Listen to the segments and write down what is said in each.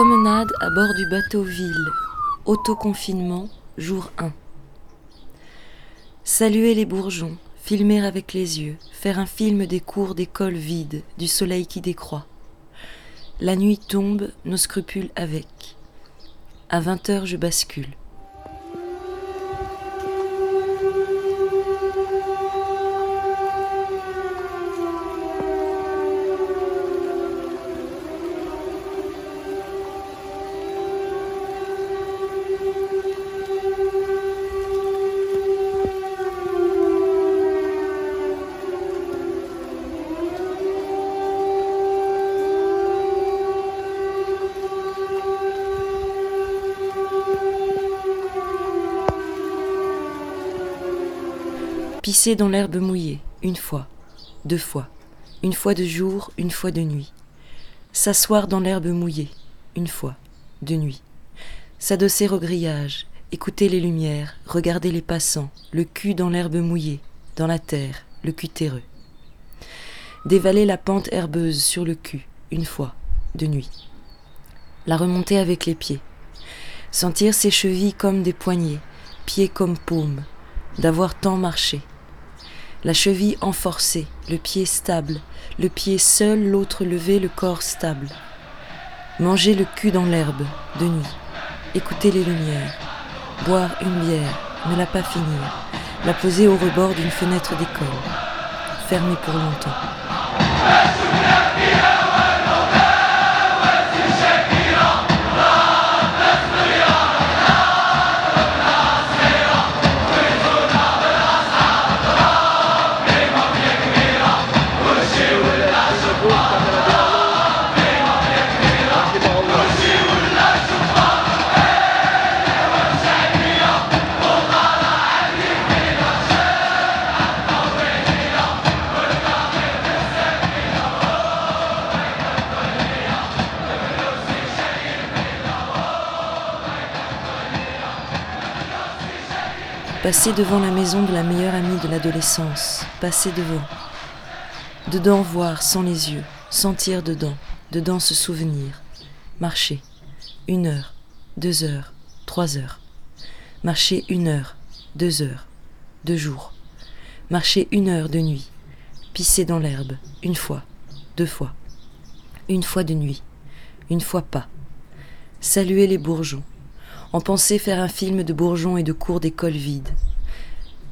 Promenade à bord du bateau Ville. Autoconfinement, jour 1. Saluer les bourgeons, filmer avec les yeux, faire un film des cours d'école vides, du soleil qui décroît. La nuit tombe, nos scrupules avec. À 20 heures, je bascule. Pisser dans l'herbe mouillée, une fois, deux fois, une fois de jour, une fois de nuit. S'asseoir dans l'herbe mouillée, une fois, de nuit. S'adosser au grillage, écouter les lumières, regarder les passants, le cul dans l'herbe mouillée, dans la terre, le cul terreux. Dévaler la pente herbeuse sur le cul, une fois, de nuit. La remonter avec les pieds. Sentir ses chevilles comme des poignets, pieds comme paumes, d'avoir tant marché. La cheville enforcée, le pied stable, le pied seul, l'autre levé, le corps stable. Manger le cul dans l'herbe, de nuit. Écouter les lumières. Boire une bière, ne la pas finir. La poser au rebord d'une fenêtre d'école. Fermée pour longtemps. Passer devant la maison de la meilleure amie de l'adolescence, passer devant. Dedans voir sans les yeux, sentir dedans, dedans se souvenir. Marcher. Une heure, deux heures, trois heures. Marcher une heure, deux heures, deux jours. Marcher une heure de nuit. Pisser dans l'herbe, une fois, deux fois. Une fois de nuit, une fois pas. Saluer les bourgeons, en penser faire un film de bourgeons et de cours d'école vides.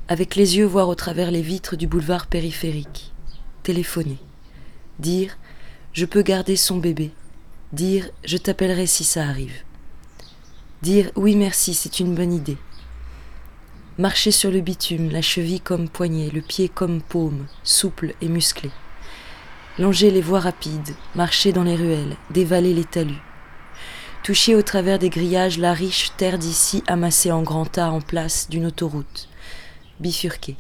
Avec les yeux voir au travers les vitres du boulevard périphérique. Téléphoner. Dire Je peux garder son bébé. Dire Je t'appellerai si ça arrive. Dire Oui merci, c'est une bonne idée. Marcher sur le bitume, la cheville comme poignet, le pied comme paume, souple et musclé. Longer les voies rapides, marcher dans les ruelles, dévaler les talus toucher au travers des grillages la riche terre d'ici amassée en grands tas en place d'une autoroute, bifurquée.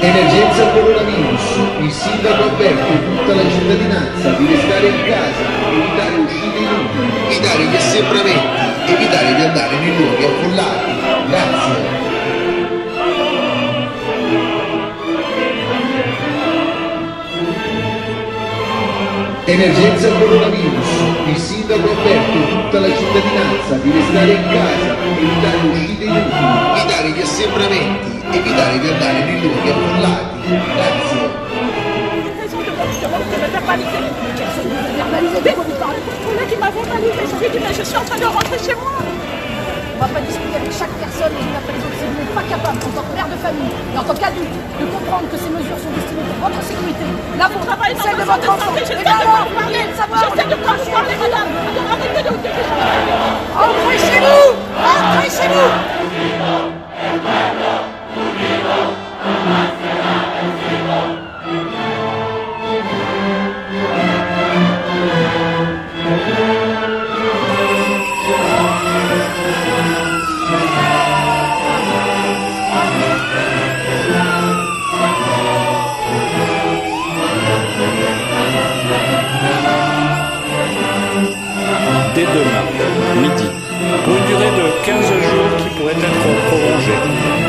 Emergenza coronavirus. Il sindaco avverte tutta la cittadinanza di restare in casa, evitare uscite inutili, evitare gli assembramenti, evitare di andare nei luoghi affollati. Grazie. Emergenza coronavirus. Il sindaco ha avverte tutta la cittadinanza di restare in casa, evitare uscite inutili, evitare gli assembramenti, evitare di andare nei luoghi affollati. Grazie. qui m'a verbalisé, je lui ai dit mais je suis en train de rentrer chez moi. On va pas discuter avec chaque personne les unes après les autres. Si vous n'êtes pas capable, en tant que mère de famille et en tant qu'adulte, de comprendre que ces mesures sont destinées pour votre sécurité, la vôtre, celle de votre enfant, et bien alors, veuillez le savoir.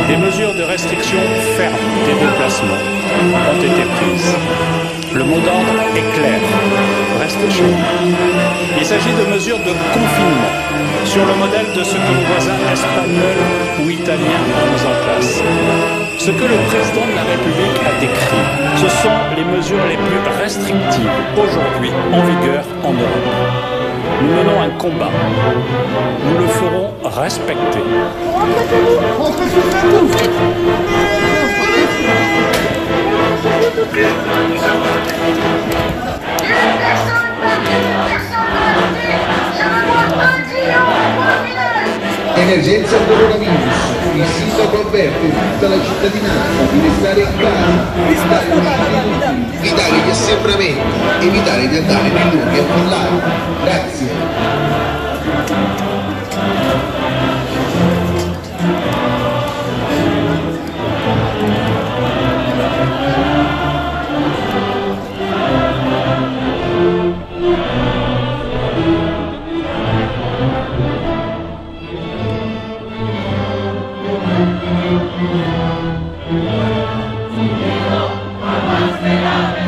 Des mesures de restriction fermes des déplacements ont été prises. Le mot d'ordre est clair. Il s'agit de mesures de confinement, sur le modèle de ce que nos voisins espagnols ou italiens ont en place. Ce que le président de la République a décrit, ce sont les mesures les plus restrictives aujourd'hui en vigueur en Europe. Nous menons un combat. Nous le ferons respecter. Emergenza coronavirus. Il sindaco avverte tutta la cittadinanza di restare in casa, evitare gli assembramenti, evitare di andare nei luoghi affollati. Grazie. Jamás será